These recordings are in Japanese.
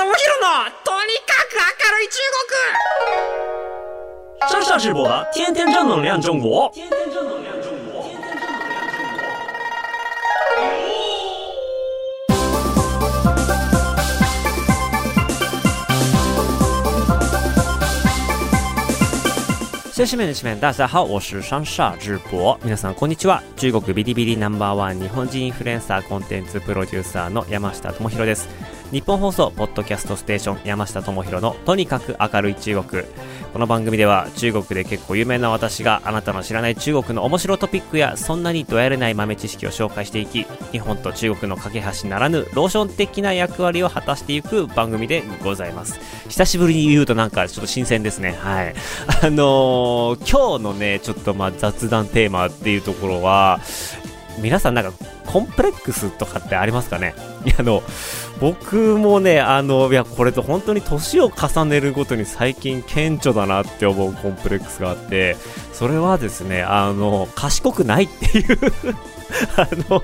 智弘のとにかく明るい中国上下直播的天天正能量中国天天正能量中国先生们、女士们、大家好，我是上下直播。皆さんこんにちは。中国ビリビリナンバーワン日本人インフルエンサーコンテンツプロデューサーの山下智博です。日本放送ポッドキャストステーション山下智博のとにかく明るい中国。この番組では中国で結構有名な私があなたの知らない中国の面白トピックやそんなにどやれない豆知識を紹介していき日本と中国の架け橋ならぬローション的な役割を果たしていく番組でございます。久しぶりに言うとなんかちょっと新鮮ですね。はい。あのー、今日のねちょっとまあ雑談テーマっていうところは皆さんなんかコンプレックスとかってありますかね？いやあの僕もね、あの、いや、これと本当に年を重ねるごとに最近顕著だなって思うコンプレックスがあって、それはですね、あの、賢くないっていう あの、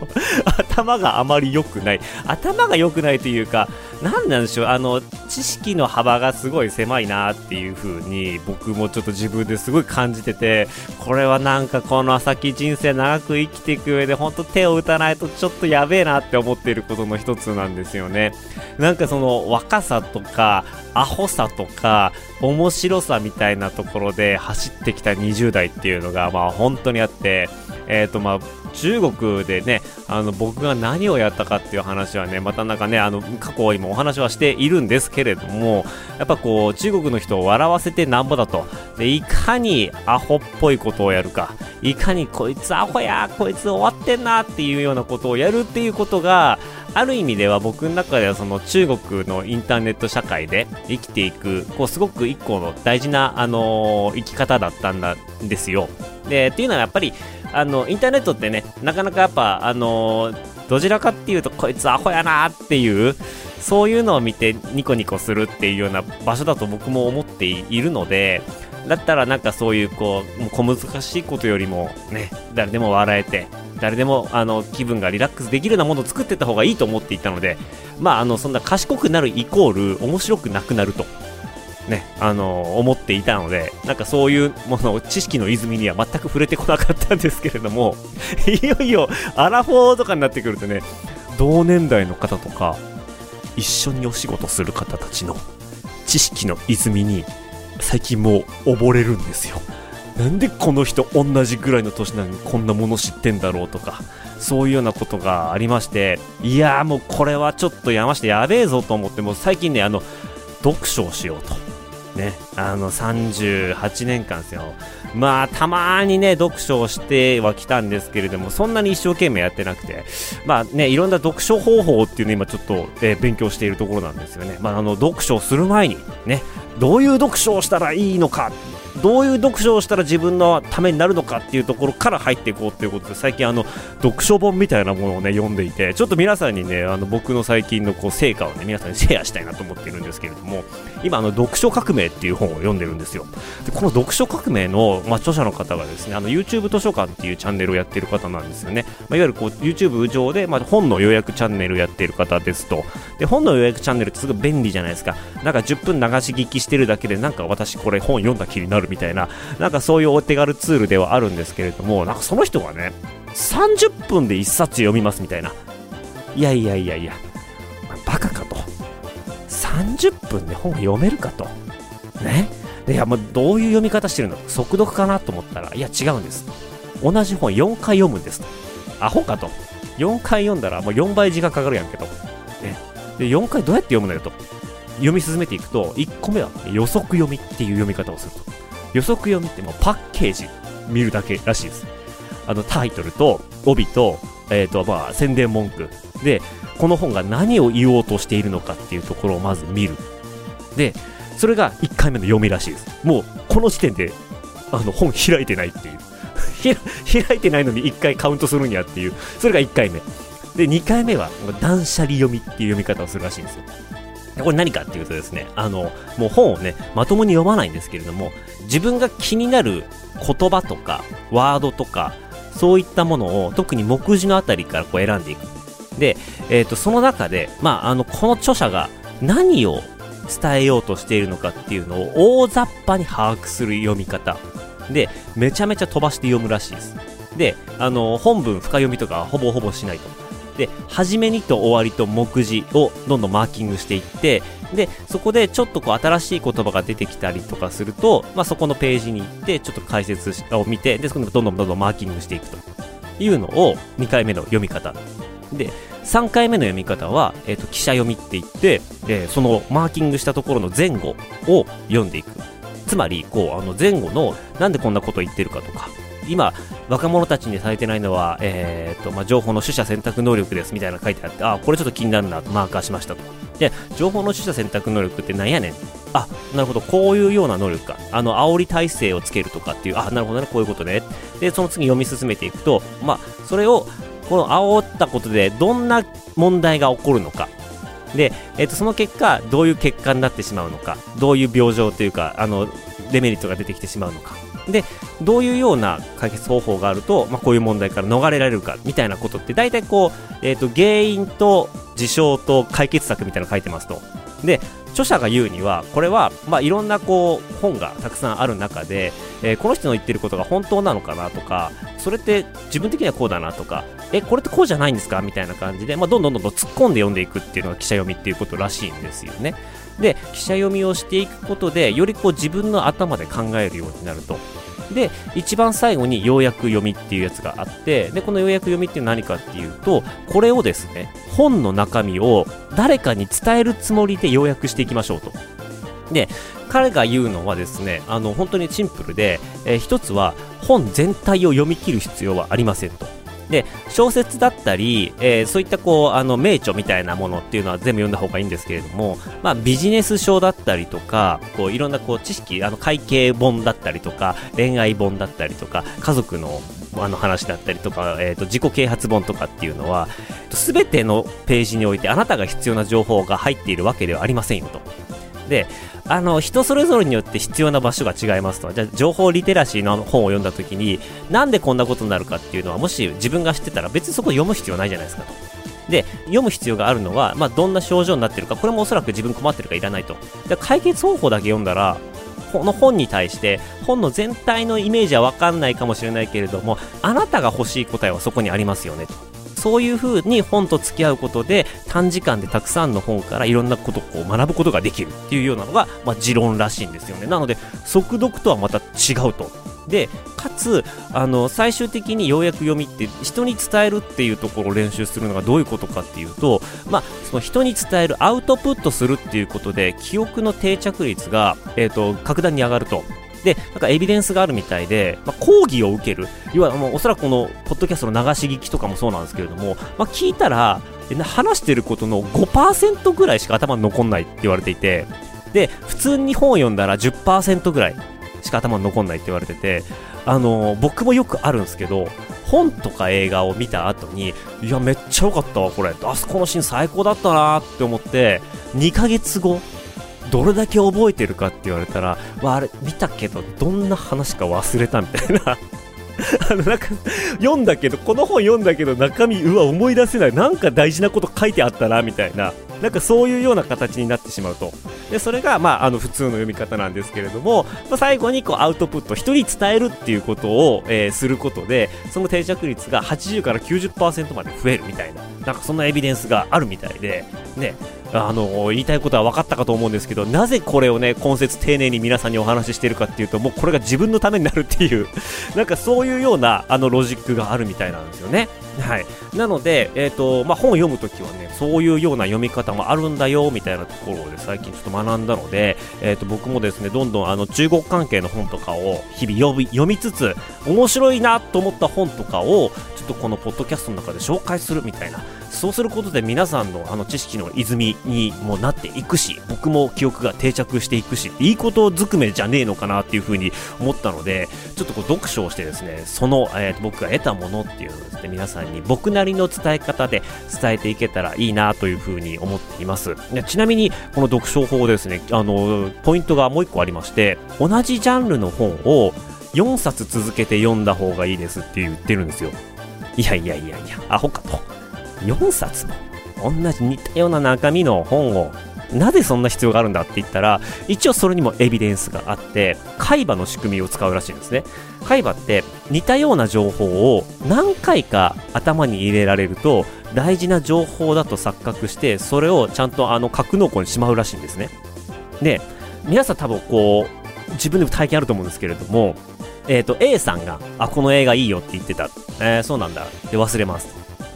頭があまり良くない。頭が良くないというか、何なんでしょう、あの、知識の幅がすごい狭いなっていう風に、僕もちょっと自分ですごい感じてて、これはなんかこの先人生長く生きていく上で、ほんと手を打たないとちょっとやべえなって思っていることの一つなんですよね。なんかその若さとか、アホさとか、面白さみたいなところで走ってきた20代っていうのが、まあ本当にあって、え、ー、とまあ、中国でね、あの僕が何をやったかっていう話はね、またなんかね、あの過去今お話はしているんですけれども、やっぱこう中国の人を笑わせてなんぼだと。で、いかにアホっぽいことをやるか、いかにこいつアホや、こいつ終わってんなっていうようなことをやるっていうことが、ある意味では僕の中ではその中国のインターネット社会で生きていく、こうすごく一個の大事な、あの、生き方だったんですよ。で、っていうのはやっぱりあのインターネットってねなかなかやっぱあのどちらかっていうとこいつアホやなっていうそういうのを見てニコニコするっていうような場所だと僕も思っているのでだったらなんかそういうこう小難しいことよりもね誰でも笑えて誰でもあの気分がリラックスできるようなものを作ってった方がいいと思っていたのでまああのそんな賢くなるイコール面白くなくなると。ね、あの、思っていたので、なんかそういうもの、知識の泉には全く触れてこなかったんですけれども、いよいよ、アラフォーとかになってくるとね、同年代の方とか、一緒にお仕事する方たちの知識の泉に、最近もう溺れるんですよ。なんでこの人同じぐらいの年なのにこんなもの知ってんだろうとか、そういうようなことがありまして、いやーもうこれはちょっとやましてやべえぞと思って、もう最近ね、あの、読書をしようと。ね、あの38年間ですよ。まあ、たまにね、読書をしてはきたんですけれども、そんなに一生懸命やってなくて、まあね、いろんな読書方法っていうのを今ちょっと、えー、勉強しているところなんですよね。まあ、あの、読書をする前に、ね、どういう読書をしたらいいのかどういう読書をしたら自分のためになるのかっていうところから入っていこうということで最近あの読書本みたいなものをね読んでいてちょっと皆さんにねあの僕の最近のこう成果をね皆さんにシェアしたいなと思っているんですけれども今あの読書革命っていう本を読んでるんですよ。でこの読書革命の、まあ、著者の方がですねあの YouTube 図書館っていうチャンネルをやっている方なんですよね、まあ、いわゆるこう YouTube 上で、まあ、本の予約チャンネルをやっている方ですと。で本の予約チャンネルってすごい便利じゃないですか。なんか10分流し聞きしてるだけでなんか私これ本読んだ気になるみたいななんかそういうお手軽ツールではあるんですけれども、なんかその人がね、30分で1冊読みますみたいな。いやいやいやいや、バカかと。30分で本読めるかと。ね？いや、もうどういう読み方してるの？速読かなと思ったら、いや違うんです。同じ本4回読むんです。アホかと。4回読んだらもう4倍時間かかるやんけと。ね？で、4回どうやって読むのよと。読み進めていくと、1個目は予測読みっていう読み方をすると。予測読みってもパッケージ見るだけらしいです。あのタイトルと帯と、えっ、ー、と、まあ、宣伝文句。で、この本が何を言おうとしているのかっていうところをまず見る。で、それが1回目の読みらしいです。もう、この時点で、あの、本開いてないっていう。開いてないのに1回カウントするんやっていう。それが1回目。で、2回目は、断捨離読みっていう読み方をするらしいんですよ。これ何かっていうとですね、あの、もう本をね、まともに読まないんですけれども、自分が気になる言葉とか、ワードとか、そういったものを特に目次のあたりからこう選んでいく。で、えっ、ー、と、その中で、まあ、あの、この著者が何を伝えようとしているのかっていうのを大雑把に把握する読み方。でめちゃめちゃ飛ばして読むらしいです。であの本文深読みとかほぼほぼしないと。で初めにと終わりと目次をどんどんマーキングしていってでそこでちょっとこう新しい言葉が出てきたりとかすると、まあ、そこのページに行ってちょっと解説を見てでそこでどんどんどんどんマーキングしていくと。いうのを2回目の読み方。で3回目の読み方は、えーと、記者読みって言って、えー、そのマーキングしたところの前後を読んでいく。つまりこうあの前後のなんでこんなこと言ってるかとか今若者たちにされてないのは、えーとまあ、情報の取捨選択能力ですみたいな書いてあってあこれちょっと気になるなとマーカーしましたと。で情報の取捨選択能力ってなんやねん。あなるほど。こういうような能力か。あの煽り体制をつけるとかっていうあなるほどね。こういうことね。でその次読み進めていくとまあそれをこの煽ったことでどんな問題が起こるのか。で、えー、とその結果どういう結果になってしまうのか。どういう病状というかあのデメリットが出てきてしまうのか。でどういうような解決方法があると、まあ、こういう問題から逃れられるかみたいなことって大体こう、えー、と原因と事象と解決策みたいなの書いてますと。で著者が言うにはこれは、まあ、いろんなこう本がたくさんある中で、えー、この人の言ってることが本当なのかなとかそれって自分的にはこうだなとかえこれってこうじゃないんですかみたいな感じで、まあ、どんどんどんどん突っ込んで読んでいくっていうのが記者読みっていうことらしいんですよね。で記者読みをしていくことでよりこう自分の頭で考えるようになると。で一番最後に要約読みっていうやつがあってでこの要約読みって何かっていうとこれをですね本の中身を誰かに伝えるつもりで要約していきましょうと。で彼が言うのはですねあの本当にシンプルで、えー、つは本全体を読み切る必要はありませんと。で小説だったり、えー、そういったこうあの名著みたいなものっていうのは全部読んだ方がいいんですけれども、まあ、ビジネス書だったりとかこういろんなこう知識あの会計本だったりとか恋愛本だったりとか家族のあの話だったりとか、えーと、自己啓発本とかっていうのは全てのページにおいてあなたが必要な情報が入っているわけではありませんよと。であの人それぞれによって必要な場所が違いますと。じゃ情報リテラシーの本を読んだ時になんでこんなことになるかっていうのはもし自分が知ってたら別にそこ読む必要ないじゃないですかと。で読む必要があるのは、まあ、どんな症状になってるかこれもおそらく自分困ってるかいらないと。で解決方法だけ読んだらこの本に対して本の全体のイメージは分かんないかもしれないけれどもあなたが欲しい答えはそこにありますよねと。そういう風に本と付き合うことで短時間でたくさんの本からいろんなことをこう学ぶことができるっていうようなのが、まあ、持論らしいんですよね。なので速読とはまた違うと。でかつあの最終的にようやく読みって人に伝えるっていうところを練習するのがどういうことかっていうと、まあ、その人に伝えるアウトプットするっていうことで記憶の定着率が、えーと格段に上がると。で、なんかエビデンスがあるみたいで、まあ、講義を受ける、要はもうおそらくこのポッドキャストの流し聞きとかもそうなんですけれども、まあ、聞いたら、話してることの5%ぐらいしか頭に残んないって言われていて、で、普通に本を読んだら10%ぐらいしか頭に残んないって言われてて、あのー、僕もよくあるんですけど、本とか映画を見た後に、いや、めっちゃ良かったわ、これ。あそこのシーン最高だったなって思って、2ヶ月後、どれだけ覚えてるかって言われたら、まあ、あれ見たけどどんな話か忘れたみたいな。あのなんか読んだけどこの本読んだけど中身うわ思い出せない。なんか大事なこと書いてあったなみたいな。なんかそういうような形になってしまうと。でそれが、まあ、あの普通の読み方なんですけれども、まあ、最後にこうアウトプット人に伝えるっていうことを、えー、することでその定着率が80から90%まで増えるみたいな。なんかそんなエビデンスがあるみたいでね。あの言いたいことは分かったかと思うんですけどなぜこれをね今節丁寧に皆さんにお話ししてるかっていうともうこれが自分のためになるっていう なんかそういうようなあのロジックがあるみたいなんですよね。はい、なので、えーとまあ、本を読むときはねそういうような読み方もあるんだよみたいなところで最近ちょっと学んだので、えー、と僕もですねどんどんあの中国関係の本とかを日々読み読みつつ面白いなと思った本とかをとこのポッドキャストの中で紹介するみたいなそうすることで皆さんのあの知識の泉にもなっていくし僕も記憶が定着していくしいいことずくめじゃねえのかなっていうふうに思ったのでちょっとこう読書をしてですねその、えー、僕が得たものっていうのをですね皆さんに僕なりの伝え方で伝えていけたらいいなというふうに思っています。ちなみにこの読書法ですねあのポイントがもう1個ありまして同じジャンルの本を4冊続けて読んだ方がいいですって言ってるんですよ。いやいやいやいやアホかと4冊も。同じ似たような中身の本をなぜそんな必要があるんだって言ったら一応それにもエビデンスがあって海馬の仕組みを使うらしいんですね。海馬って似たような情報を何回か頭に入れられると大事な情報だと錯覚してそれをちゃんとあの格納庫にしまうらしいんですね。で皆さん多分こう自分でも体験あると思うんですけれどもえっ、ー、と A さんがあこの映画いいよって言ってた。えー、そうなんだ。で忘れます。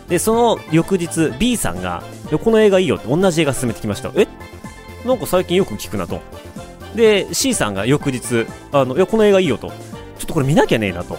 でその翌日 B さんがこの映画いいよって同じ映画進めてきました。え？なんか最近よく聞くなと。で C さんが翌日あのいやこの映画いいよと。ちょっとこれ見なきゃねえなと。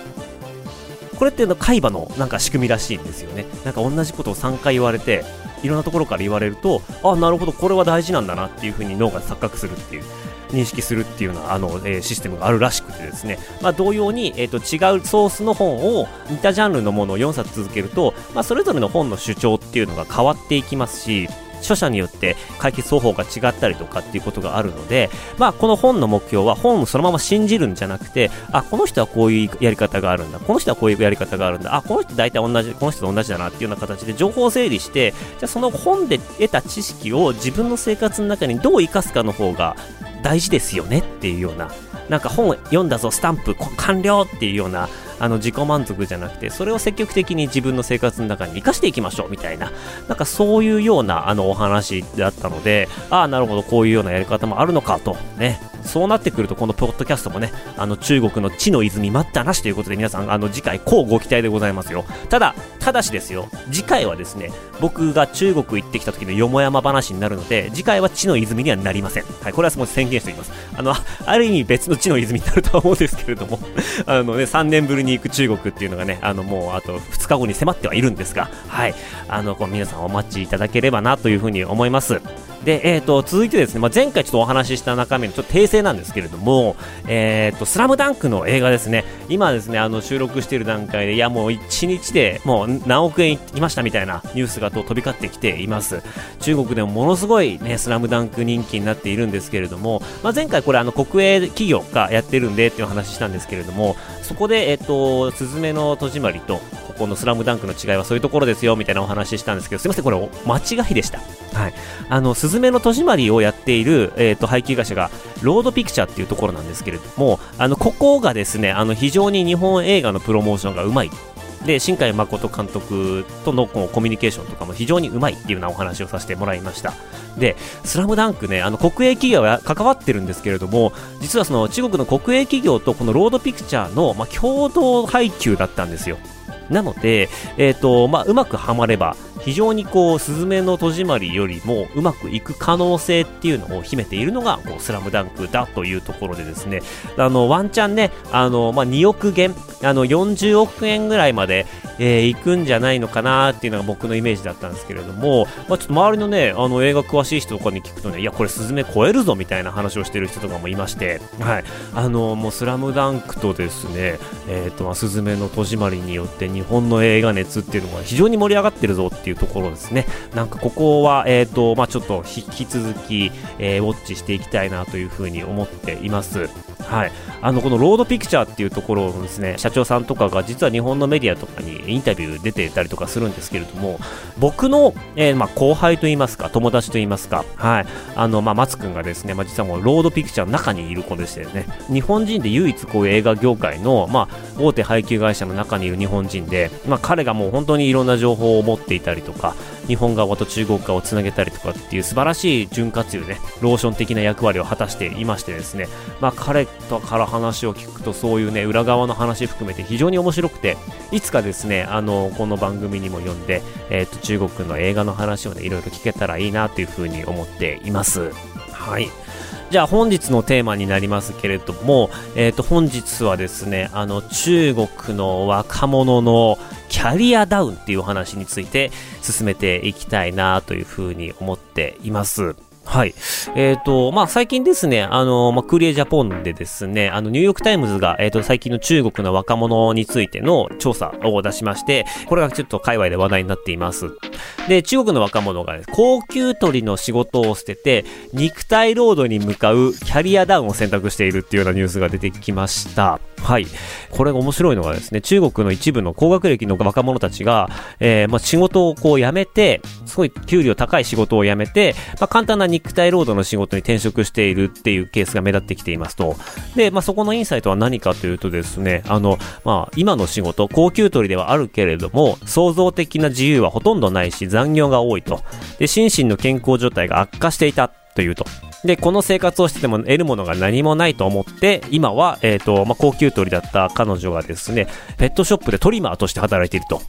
これって海馬のなんか仕組みらしいんですよね。なんか同じことを3回言われていろんなところから言われるとあなるほどこれは大事なんだなっていうふうに脳が錯覚するっていう。認識するっていうようなあの、えー、システムがあるらしくてですね、まあ、同様に、えーと、違うソースの本を似たジャンルのものを4冊続けると、まあ、それぞれの本の主張っていうのが変わっていきますし著者によって解決方法が違ったりとかっていうことがあるので、まあ、この本の目標は本をそのまま信じるんじゃなくて、あ、この人はこういうやり方があるんだ、この人はこういうやり方があるんだ、あ、この人大体同じ、この人と同じだなっていうような形で情報を整理して、じゃその本で得た知識を自分の生活の中にどう生かすかの方が大事ですよねっていうような、なんか本読んだぞ、スタンプ完了っていうような、あの自己満足じゃなくて、それを積極的に自分の生活の中に生かしていきましょうみたいな、なんかそういうようなあのお話だったので、ああ、なるほど、こういうようなやり方もあるのかと、ね、そうなってくると、このポッドキャストもね、あの中国の地の泉待ったなしということで、皆さん、あの次回、こうご期待でございますよ。ただ、ただしですよ、次回はですね、僕が中国行ってきた時のよもやま話になるので、次回は地の泉にはなりません。はい、これはもう宣言しておきます。あの、ある意味別の地の泉になるとは思うんですけれども、あのね、3年ぶりに行く中国っていうのがね、あの、もうあと2日後に迫ってはいるんですが、はい、あの、こう皆さんお待ちいただければなというふうに思います。で、えっ、ー、と、続いてですね、まあ、前回ちょっとお話しした中身のちょっと訂正なんですけれども、えっ、ー、と、スラムダンクの映画ですね、今ですね、あの、収録している段階で、いや、もう1日でもう何億円いきましたみたいなニュースがと飛び交ってきています。中国でもものすごいね、スラムダンク人気になっているんですけれども、まあ、前回これあの、国営企業がやってるんでっていう話したんですけれども、そこで、えっ、ー、と、すずめの戸締まりと、ここのスラムダンクの違いはそういうところですよみたいなお話ししたんですけど、すいません、これ間違いでした。はい。あの、ずめの戸締まりをやっている、え、ー、と、配給会社が、ロードピクチャーっていうところなんですけれども、あの、ここがですね、あの、非常に日本映画のプロモーションがうまい。で、新海誠監督とのコミュニケーションとかも非常にうまいっていうようなお話をさせてもらいました。で、スラムダンクね、あの、国営企業は関わってるんですけれども、実はその中国の国営企業とこのロードピクチャーの、まあ、共同配給だったんですよ。なので、え、ー、と、まあ、うまくはまれば、非常にこう、スズメの戸締まりよりもうまくいく可能性っていうのを秘めているのが、こう、スラムダンクだというところでですね、あの、ワンチャンね、あの、まあ、2億元、あの、40億円ぐらいまで、えー、行くんじゃないのかなっていうのが僕のイメージだったんですけれども、まあ、ちょっと周りのね、あの、映画詳しい人とかに聞くとね、いや、これスズメ超えるぞみたいな話をしてる人とかもいまして、はい。あの、もう、スラムダンクとですね、えっ、ー、と、まあ、スズメの戸締まりによって日本の映画熱っていうのが非常に盛り上がってるぞっていうところですね。なんかここは、えっ、ー、と、まあ、ちょっと引き続き、えー、ウォッチしていきたいなというふうに思っています。はい。あの、このロードピクチャーっていうところのですね、社長さんとかが実は日本のメディアとかにインタビュー出てたりとかするんですけれども、僕の、えー、まあ、後輩といいますか、友達といいますか、はい。あの、まあ、松くんがですね、まあ、実はもうロードピクチャーの中にいる子でしてね、日本人で唯一こういう映画業界の、まあ、大手配給会社の中にいる日本人で、まあ、彼がもう本当にいろんな情報を持っていたりとか、日本側と中国側をつなげたりとかっていう素晴らしい潤滑油ね、ローション的な役割を果たしていましてですね、まあ、彼とから話を聞くとそういうね、裏側の話含めて非常に面白くて、いつかですね、あの、この番組にも読んで、えっ、ー、と、中国の映画の話をね、いろいろ聞けたらいいなというふうに思っています。はい。じゃあ本日のテーマになりますけれども、えっ、ー、と本日はですね、あの中国の若者のキャリアダウンっていう話について進めていきたいなというふうに思っています。はい。えっ、ー、と、まあ、最近ですね、あの、まあ、クーリエ・ジャポンでですね、あの、ニューヨークタイムズが、えっ、ー、と、最近の中国の若者についての調査を出しまして、これがちょっと界隈で話題になっています。で、中国の若者が、ね、高級取りの仕事を捨てて、肉体労働に向かうキャリアダウンを選択しているっていうようなニュースが出てきました。はい。これが面白いのがですね、中国の一部の高学歴の若者たちが、えー、まあ、仕事をこう辞めて、すごい給料高い仕事を辞めて、まあ、簡単な肉体労働の仕事に転職しているっていうケースが目立ってきていますと。で、まあ、そこのインサイトは何かというとですね、あの、まあ、今の仕事、高級取りではあるけれども、創造的な自由はほとんどないし、残業が多いと。で、心身の健康状態が悪化していたというと。で、この生活をしてても得るものが何もないと思って、今は、えっ、ー、と、まあ、高級鳥だった彼女がですね、ペットショップでトリマーとして働いていると。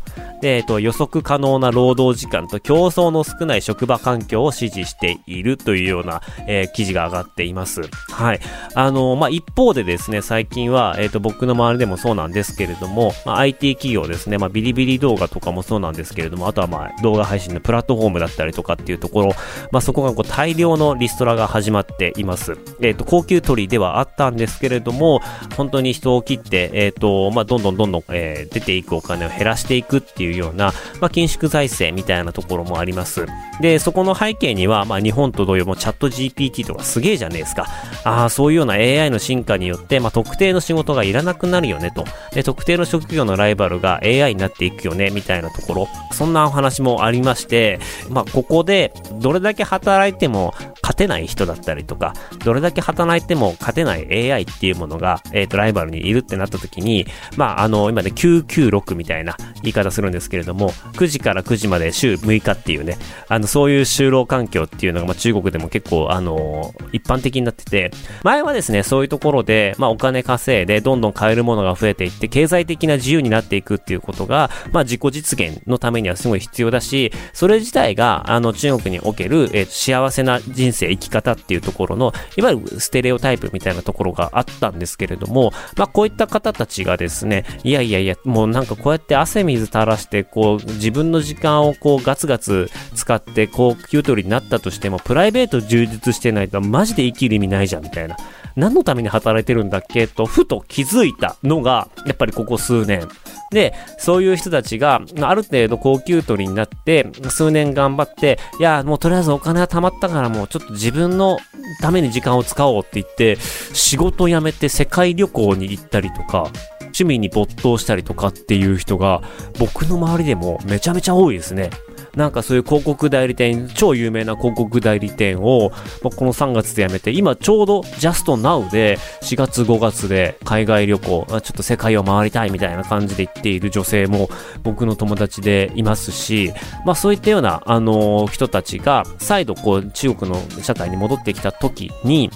で、えっ、ー、と、予測可能な労働時間と競争の少ない職場環境を支持しているというような、えー、記事が上がっています。はい。あの、まあ、一方でですね、最近は、えっ、と、僕の周りでもそうなんですけれども、まあ、IT 企業ですね、まあ、ビリビリ動画とかもそうなんですけれども、あとはまあ、動画配信のプラットフォームだったりとかっていうところ、まあ、そこがこう大量のリストラが始始まっています。。えっ、ー、と、高級鳥ではあったんですけれども、本当に人を切って、えっ、ー、と、まあ、どんどんどんどん、えー、出ていくお金を減らしていくっていうような、まあ、緊縮財政みたいなところもあります。で、そこの背景には、まあ、日本と同様もチャット GPT とかすげえじゃねえですか。ああ、そういうような AI の進化によって、まあ、特定の仕事がいらなくなるよねと。で、特定の職業のライバルが AI になっていくよね、みたいなところ。そんなお話もありまして、まあ、ここで、どれだけ働いても勝てない人だだったりとか、どれだけ働いても勝てない AI っていうものが、えっ、ー、と、ライバルにいるってなった時に、まあ、あの、今ね、996みたいな言い方するんですけれども、9時から9時まで週6日っていうね、あの、そういう就労環境っていうのが、まあ、中国でも結構、あの、一般的になってて、前はですね、そういうところで、まあ、お金稼いで、どんどん買えるものが増えていって、経済的な自由になっていくっていうことが、まあ、自己実現のためにはすごい必要だし、それ自体が、あの、中国における、えー、幸せな人生、生き方っっていうところの、いわゆるステレオタイプみたいなところがあったんですけれども、まあ、こういった方たちがですね、いやいやいや、もうなんかこうやって汗水垂らして、こう、自分の時間をこう、ガツガツ使って、こう、給取りになったとしても、プライベート充実してないと、マジで生きる意味ないじゃん、みたいな。何のために働いてるんだっけ？と、ふと気づいたのが、やっぱりここ数年。で、そういう人たちが、ある程度高給取りになって、数年頑張って、いや、もうとりあえずお金は貯まったからもうちょっと自分のために時間を使おうって言って、仕事辞めて世界旅行に行ったりとか、趣味に没頭したりとかっていう人が、僕の周りでもめちゃめちゃ多いですね。なんかそういう広告代理店、超有名な広告代理店を、まあ、この3月で辞めて、今ちょうどジャストナウで4月5月で海外旅行、ちょっと世界を回りたいみたいな感じで行っている女性も僕の友達でいますし、まあそういったような、あのー、人たちが再度こう中国の社会に戻ってきた時に、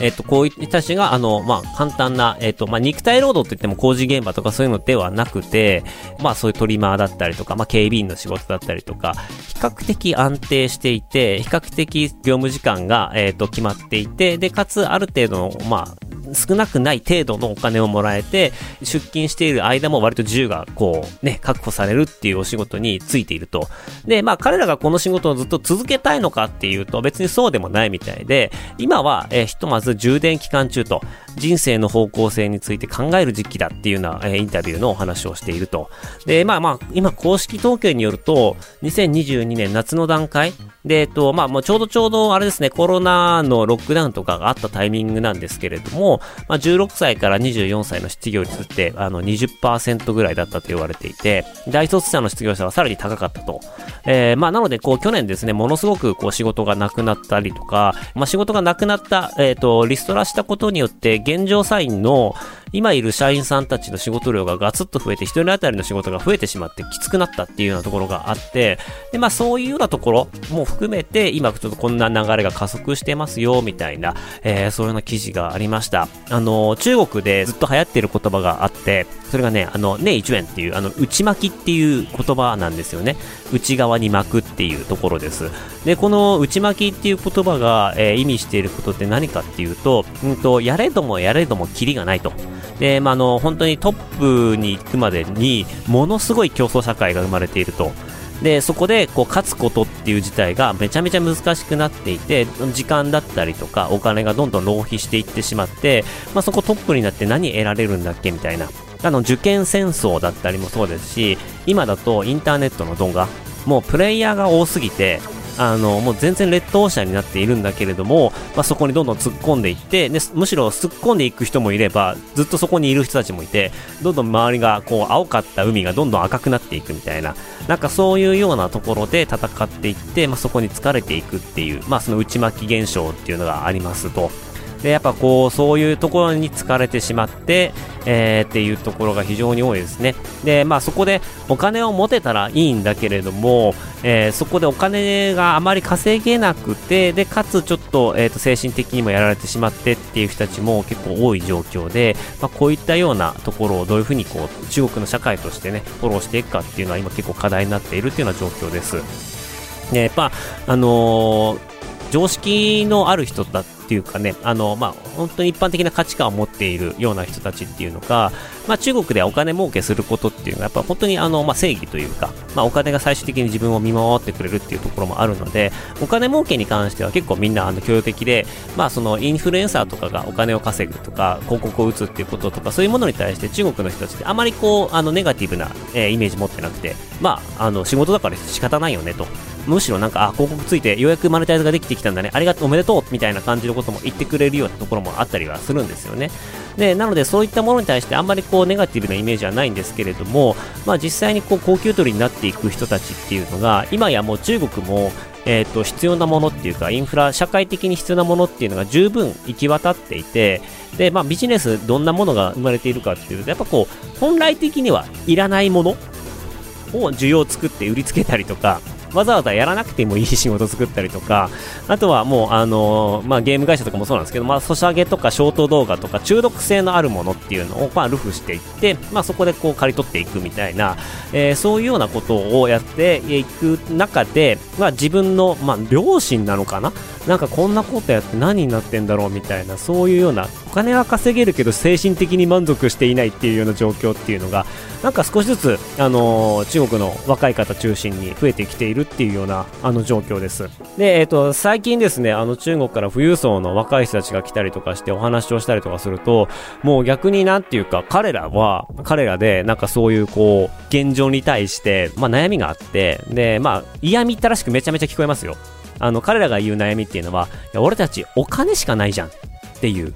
えっ、と、こういった人たちが、あの、まあ、簡単な、えっ、と、まあ、肉体労働って言っても工事現場とかそういうのではなくて、まあ、そういうトリマーだったりとか、まあ、警備員の仕事だったりとか、比較的安定していて、比較的業務時間が、えっ、と、決まっていて、で、かつ、ある程度の、まあ、少なくない程度のお金をもらえて、出勤している間も割と自由がこうね、確保されるっていうお仕事についていると。で、まあ彼らがこの仕事をずっと続けたいのかっていうと別にそうでもないみたいで、今は、えー、ひとまず充電期間中と、人生の方向性について考える時期だっていうような、えー、インタビューのお話をしていると。で、まあまあ、今公式統計によると、2022年夏の段階で、えっと、まあ、もうちょうどちょうどあれですね、コロナのロックダウンとかがあったタイミングなんですけれども、まあ、16歳から24歳の失業率って、あの、20%ぐらいだったと言われていて、大卒者の失業者はさらに高かったと。えー、まあ、なので、こう、去年ですね、ものすごく、こう、仕事がなくなったりとか、まあ、仕事がなくなった、えっ、ー、と、リストラしたことによって、現状社員の、今いる社員さんたちの仕事量がガツッと増えて、一人当たりの仕事が増えてしまってきつくなったっていうようなところがあって、で、まあそういうようなところも含めて、今ちょっとこんな流れが加速してますよ、みたいな、えー、そういうような記事がありました。あの、中国でずっと流行っている言葉があって、それがね、あの、ね一円っていう、あの、内巻きっていう言葉なんですよね。内側に巻くっていうところです。で、この内巻きっていう言葉が、えー、意味していることって何かっていうと、うんと、やれどもやれどもキリがないと。で、まあ、あの、本当にトップに行くまでに、ものすごい競争社会が生まれていると。で、そこで、こう、勝つことっていう事態がめちゃめちゃ難しくなっていて、時間だったりとか、お金がどんどん浪費していってしまって、まあ、そこトップになって何得られるんだっけみたいな。あの、受験戦争だったりもそうですし、今だとインターネットの動画、もうプレイヤーが多すぎて、あのもう全然劣等者になっているんだけれども、まあ、そこにどんどん突っ込んでいってでむしろ突っ込んでいく人もいればずっとそこにいる人たちもいてどんどん周りがこう青かった海がどんどん赤くなっていくみたいななんかそういうようなところで戦っていって、まあ、そこに疲れていくっていう、まあ、その内巻き現象っていうのがありますと。でやっぱこうそういうところに疲れてしまって、えー、っていうところが非常に多いですね。でまあそこでお金を持てたらいいんだけれども、えー、そこでお金があまり稼げなくてでかつちょっと,、えー、と精神的にもやられてしまってっていう人たちも結構多い状況で、まあ、こういったようなところをどういうふうにこう中国の社会としてねフォローしていくかっていうのは今結構課題になっているっていうような状況です。でやっぱあのー常識のある人だっていうかね、あの、まあ、本当に一般的な価値観を持っているような人たちっていうのが、まあ、中国でお金儲けすることっていうのが、やっぱ本当にあの、まあ、正義というか、まあ、お金が最終的に自分を見守ってくれるっていうところもあるので、お金儲けに関しては結構みんなあの、協力的で、まあ、そのインフルエンサーとかがお金を稼ぐとか、広告を打つっていうこととか、そういうものに対して中国の人たちってあまりこう、あの、ネガティブな、えー、イメージ持ってなくて、まあ、あの、仕事だから仕方ないよねと。むしろなんか、あ、広告ついてようやくマネタイズができてきたんだね、ありがとう、おめでとうみたいな感じのことも言ってくれるようなところもあったりはするんですよね。で、なのでそういったものに対してあんまりこうネガティブなイメージはないんですけれども、まあ実際にこう高級取りになっていく人たちっていうのが、今やもう中国も、えー、と必要なものっていうかインフラ社会的に必要なものっていうのが十分行き渡っていてで、まあ、ビジネスどんなものが生まれているかっていうとやっぱこう本来的にはいらないものを需要を作って売りつけたりとかわざわざやらなくてもいい仕事作ったりとか、あとはもう、あの、まあ、ゲーム会社とかもそうなんですけど、まあ、ソシャゲとかショート動画とか中毒性のあるものっていうのを、まあ、ルフしていって、まあ、そこでこう刈り取っていくみたいな、えー、そういうようなことをやっていく中で、まあ、自分の、まあ、両親なのかな？なんかこんなことやって何になってんだろうみたいな、そういうような、金は稼げるけど精神的に満足していないっていうような状況っていうのが、なんか少しずつ、あのー、中国の若い方中心に増えてきているっていうようなあの状況です。で、えっ、ー、と、最近ですね、あの中国から富裕層の若い人たちが来たりとかしてお話をしたりとかすると、もう逆になんていうか、彼らは、彼らでなんかそういうこう、現状に対して、まあ悩みがあって、で、まあ嫌みったらしくめちゃめちゃ聞こえますよ。あの、彼らが言う悩みっていうのは、いや俺たちお金しかないじゃんっていう、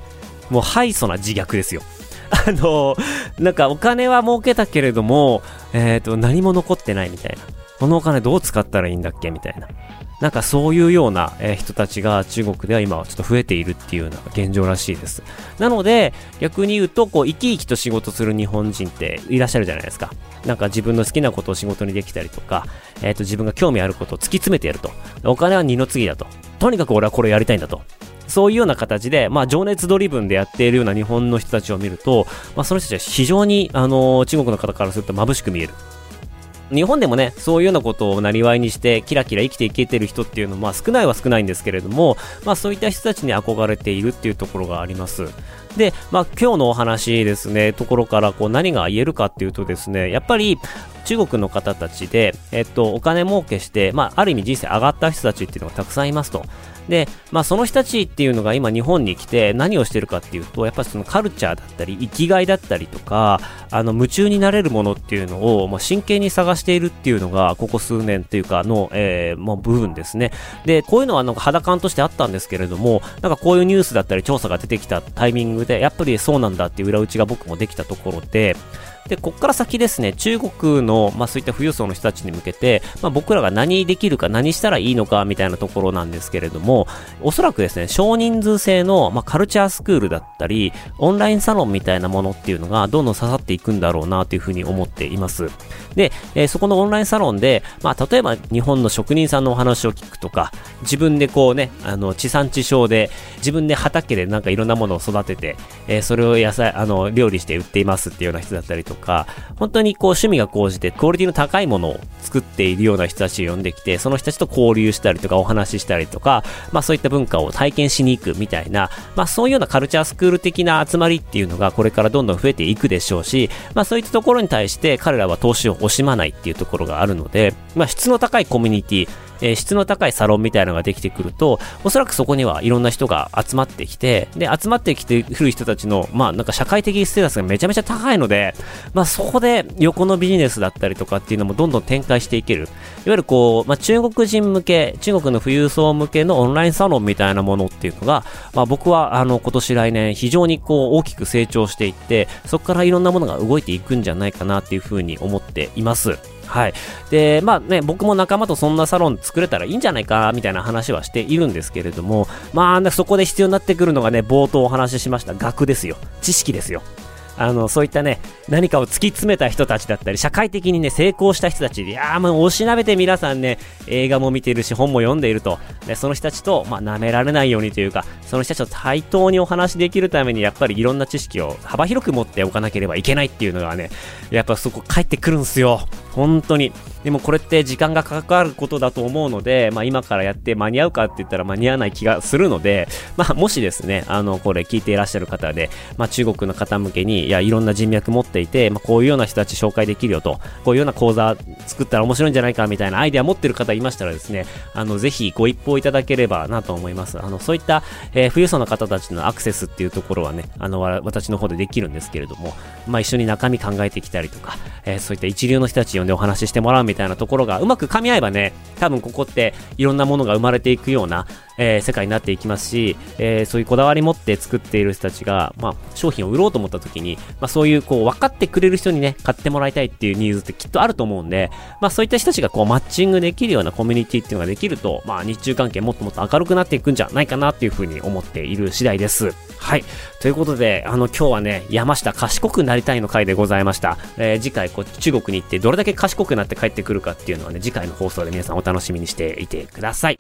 もう敗訴な自虐ですよ。あの、なんかお金は儲けたけれども、えっ、ー、と、何も残ってないみたいな。このお金どう使ったらいいんだっけみたいな。なんかそういうような、え人たちが中国では今はちょっと増えているっていうような現状らしいです。なので、逆に言うと、こう、生き生きと仕事する日本人っていらっしゃるじゃないですか。なんか自分の好きなことを仕事にできたりとか、えっ、ー、と、自分が興味あることを突き詰めてやると。お金は二の次だと。とにかく俺はこれやりたいんだと。そういうような形で、まあ、情熱ドリブンでやっているような日本の人たちを見ると、まあ、その人たちは非常に、あの、中国の方からすると眩しく見える。日本でもね、そういうようなことをなりわいにして、キラキラ生きていけてる人っていうのは、まあ少ないは少ないんですけれども、まあそういった人たちに憧れているっていうところがあります。で、まあ今日のお話ですね、ところからこう何が言えるかっていうとですね、やっぱり中国の方たちで、えっと、お金儲けして、まあある意味人生上がった人たちっていうのがたくさんいますと。で、まあ、その人たちっていうのが今日本に来て何をしてるかっていうと、やっぱりそのカルチャーだったり、生きがいだったりとか、あの、夢中になれるものっていうのを、まあ、真剣に探しているっていうのが、ここ数年っていうかの、えー、もう部分ですね。で、こういうのはなんか肌感としてあったんですけれども、なんかこういうニュースだったり調査が出てきたタイミングで、やっぱりそうなんだっていう裏打ちが僕もできたところで、で、こっから先ですね、中国の、まあそういった富裕層の人たちに向けて、まあ僕らが何できるか何したらいいのかみたいなところなんですけれども、おそらくですね、少人数制の、まあカルチャースクールだったり、オンラインサロンみたいなものっていうのがどんどん刺さっていくんだろうなというふうに思っています。で、えー、そこのオンラインサロンで、まあ例えば日本の職人さんのお話を聞くとか、自分でこうね、あの、地産地消で、自分で畑でなんかいろんなものを育てて、えー、それを野菜、あの、料理して売っていますっていうような人だったりとか、本当にこう趣味が高じてクオリティの高いものを作っているような人たちを呼んできて、その人たちと交流したりとかお話ししたりとか、まあそういった文化を体験しに行くみたいな、まあそういうようなカルチャースクール的な集まりっていうのがこれからどんどん増えていくでしょうし、まあそういったところに対して彼らは投資を惜しまないっていうところがあるので、まあ質の高いコミュニティ、えー、質の高いサロンみたいなのができてくると、おそらくそこにはいろんな人が集まってきて、で、集まってきてくる人たちの、まあなんか社会的ステータスがめちゃめちゃ高いので、まあそこで横のビジネスだったりとかっていうのもどんどん展開していける。いわゆるこう、まあ中国人向け、中国の富裕層向けのオンラインサロンみたいなものっていうのが、まあ僕はあの今年来年非常にこう大きく成長していって、そこからいろんなものが動いていくんじゃないかなっていうふうに思っています。はい。で、まあね、僕も仲間とそんなサロン作れたらいいんじゃないか、みたいな話はしているんですけれども、まあ、ねそこで必要になってくるのがね、冒頭お話ししました学ですよ。知識ですよ。あの、そういったね、何かを突き詰めた人たちだったり、社会的にね、成功した人たち、いやーもうおしなべて皆さんね、映画も見ているし、本も読んでいると。で、その人たちと、まあ、舐められないようにというか、その人たちと対等にお話できるために、やっぱりいろんな知識を幅広く持っておかなければいけないっていうのがね、やっぱそこ帰ってくるんすよ。本当に。でもこれって時間がかかることだと思うので、まあ今からやって間に合うかって言ったら間に合わない気がするので、まあもしですね、あの、これ聞いていらっしゃる方で、まあ中国の方向けに、いや、いろんな人脈持っていて、まあこういうような人たち紹介できるよと、こういうような講座作ったら面白いんじゃないかみたいなアイデア持ってる方いましたらですね、あの、ぜひご一報いただければなと思います。あの、そういった、えー、富裕層の方たちのアクセスっていうところはね、あの、私の方でできるんですけれども、まあ一緒に中身考えてきたりとか、えー、そういった一流の人たち呼んでお話ししてもらうみたいなところがうまく噛み合えばね、多分ここっていろんなものが生まれていくような、えー、世界になっていきますし、えー、そういうこだわり持って作っている人たちが、まあ、商品を売ろうと思った時に、まあ、そういうこう分かってくれる人にね、買ってもらいたいっていうニーズってきっとあると思うんで、まあ、そういった人たちがこうマッチングできるようなコミュニティっていうのができると、まあ、日中関係もっともっと明るくなっていくんじゃないかなっていうふうに思っている次第です。はい。ということで、あの、今日はね、山下賢くなりたいの回でございました。えー、次回、こう、中国に行ってどれだけ賢くなって帰ってくるかっていうのはね。次回の放送で皆さんお楽しみにしていてください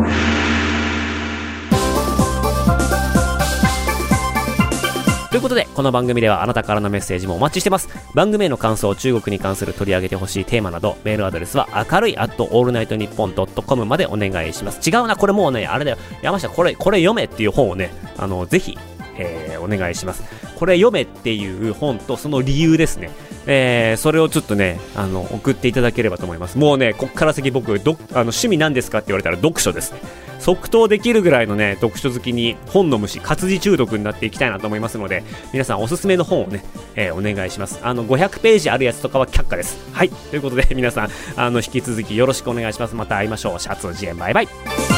いうことで、この番組ではあなたからのメッセージもお待ちしてます。番組への感想、中国に関する取り上げてほしいテーマなど、メールアドレスは明るい at allnightnippon.com までお願いします。違うな、これもうね、あれだよ。山下、これ、これ読めっていう本をね、あの、ぜひ、えー、お願いします。これ読めっていう本とその理由ですね。えー、それをちょっとね、あの、送っていただければと思います。もうね、こっから先僕、どあの趣味なんですかって言われたら読書ですね。即答できるぐらいのね、読書好きに本の虫、活字中毒になっていきたいなと思いますので、皆さんおすすめの本をね、えー、お願いします。あの、500ページあるやつとかは却下です。はい。ということで、皆さん、あの、引き続きよろしくお願いします。また会いましょう。シャツジエンバイバイ。